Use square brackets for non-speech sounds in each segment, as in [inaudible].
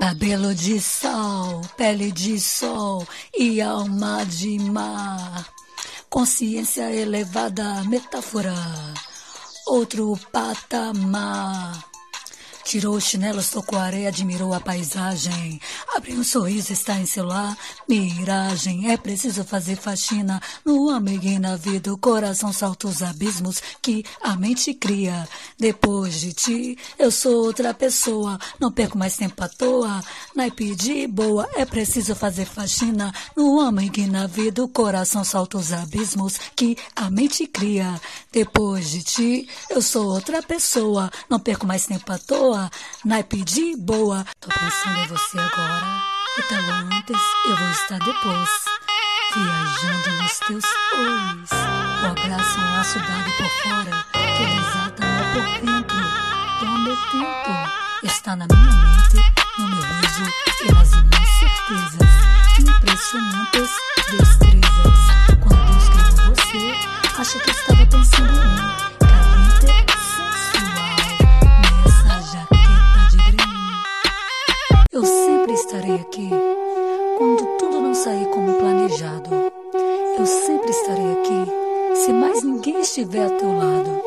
Cabelo de sol, pele de sol e alma de mar. Consciência elevada, metáfora, outro patamar. Tirou os chinelos, tocou a areia, admirou a paisagem. Abriu um sorriso, está em seu lar. Miragem, é preciso fazer faxina no e na vida. O coração salta os abismos que a mente cria. Depois de ti, eu sou outra pessoa. Não perco mais tempo à toa. Naipe de boa, é preciso fazer faxina no e na vida. O coração salta os abismos que a mente cria. Depois de ti, eu sou outra pessoa. Não perco mais tempo à toa boa, naipe de boa. Tô pensando em você agora. E tava antes, eu vou estar depois. Viajando nos teus ois. O abraço, um laço dado por fora, que desata mal por dentro. Tome tempo. Está na minha mente, no meu riso e nas minhas certezas. Estarei aqui quando tudo não sair como planejado. Eu sempre estarei aqui se mais ninguém estiver a teu lado.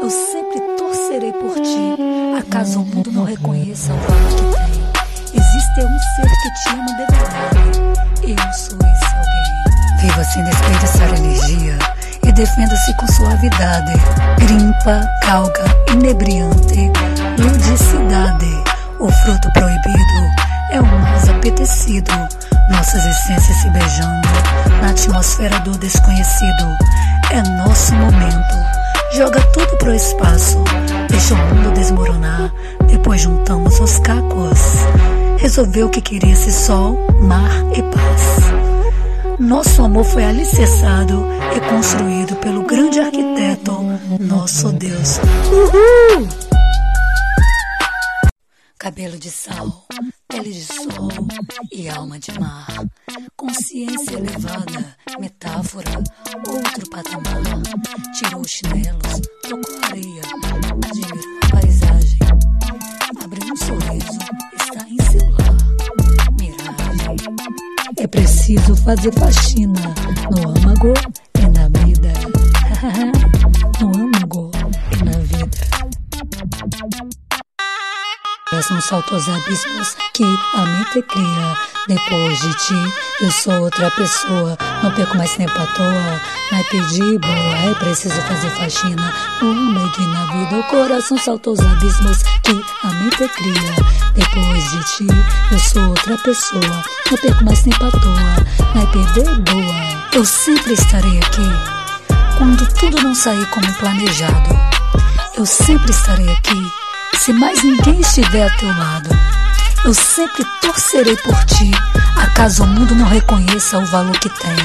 Eu sempre torcerei por ti, acaso o mundo não reconheça o valor que tem. Existe um ser que te ama de verdade. Eu sou esse alguém. Viva sem desperdiçar energia e defenda-se com suavidade. Grimpa, calga, inebriante, ludicidade. O fruto proibido é o mais apetecido. Nossas essências se beijando na atmosfera do desconhecido. É nosso momento. Joga tudo pro espaço. Deixa o mundo desmoronar. Depois juntamos os cacos. Resolveu que queria esse sol, mar e paz. Nosso amor foi alicerçado e construído pelo grande arquiteto, nosso Deus. Uhul! Cabelo de sal, pele de sol e alma de mar. Consciência elevada, metáfora, outro patamar. Tirou os chinelos, tocou a areia, admirou a paisagem. Abriu um sorriso, está em seu lar. Miragem. É preciso fazer faxina no âmago e na vida. [laughs] São saltos abismos que a mente cria. Depois de ti, eu sou outra pessoa. Não perco mais tempo à toa. Vai pedir boa, é preciso fazer faxina. O homem que na vida o coração saltou os abismos que a mente cria. Depois de ti, eu sou outra pessoa. Não perco mais tempo à toa. Vai perder boa. Eu sempre estarei aqui. Quando tudo não sair como planejado. Eu sempre estarei aqui se mais ninguém estiver a teu lado. Eu sempre torcerei por ti, acaso o mundo não reconheça o valor que tem.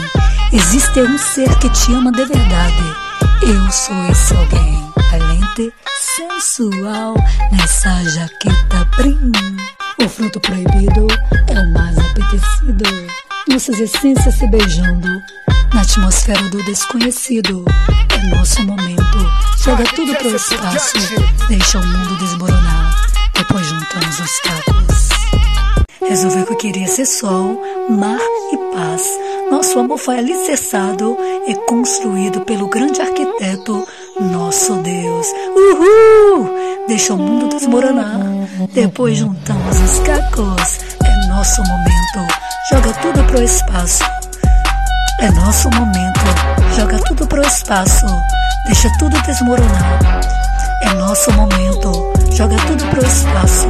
Existe um ser que te ama de verdade. Eu sou esse alguém, valente, sensual, nessa jaqueta brim. O fruto proibido é o mais apetecido. Nossas essências se beijando na atmosfera do desconhecido. É nosso momento. Joga tudo pro espaço, deixa o mundo desmoronar. Depois juntamos os cacos. Resolveu que queria ser sol, mar e paz. Nosso amor foi alicerçado e construído pelo grande arquiteto, nosso Deus. Uhul! Deixa o mundo desmoronar. Depois juntamos os cacos. É nosso momento. Joga tudo pro espaço. É nosso momento. Joga tudo pro espaço. Deixa tudo desmoronar. É nosso momento. Joga tudo pro espaço.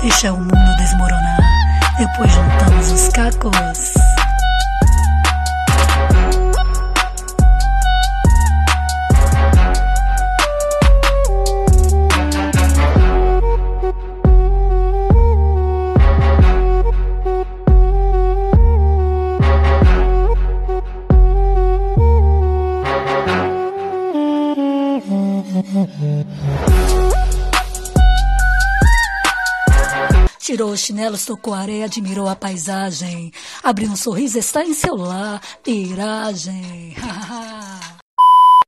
Deixa o mundo desmoronar. Depois juntamos os cacos. Tirou os chinelos, tocou a areia, admirou a paisagem. Abriu um sorriso, está em seu lar, tiragem. [laughs]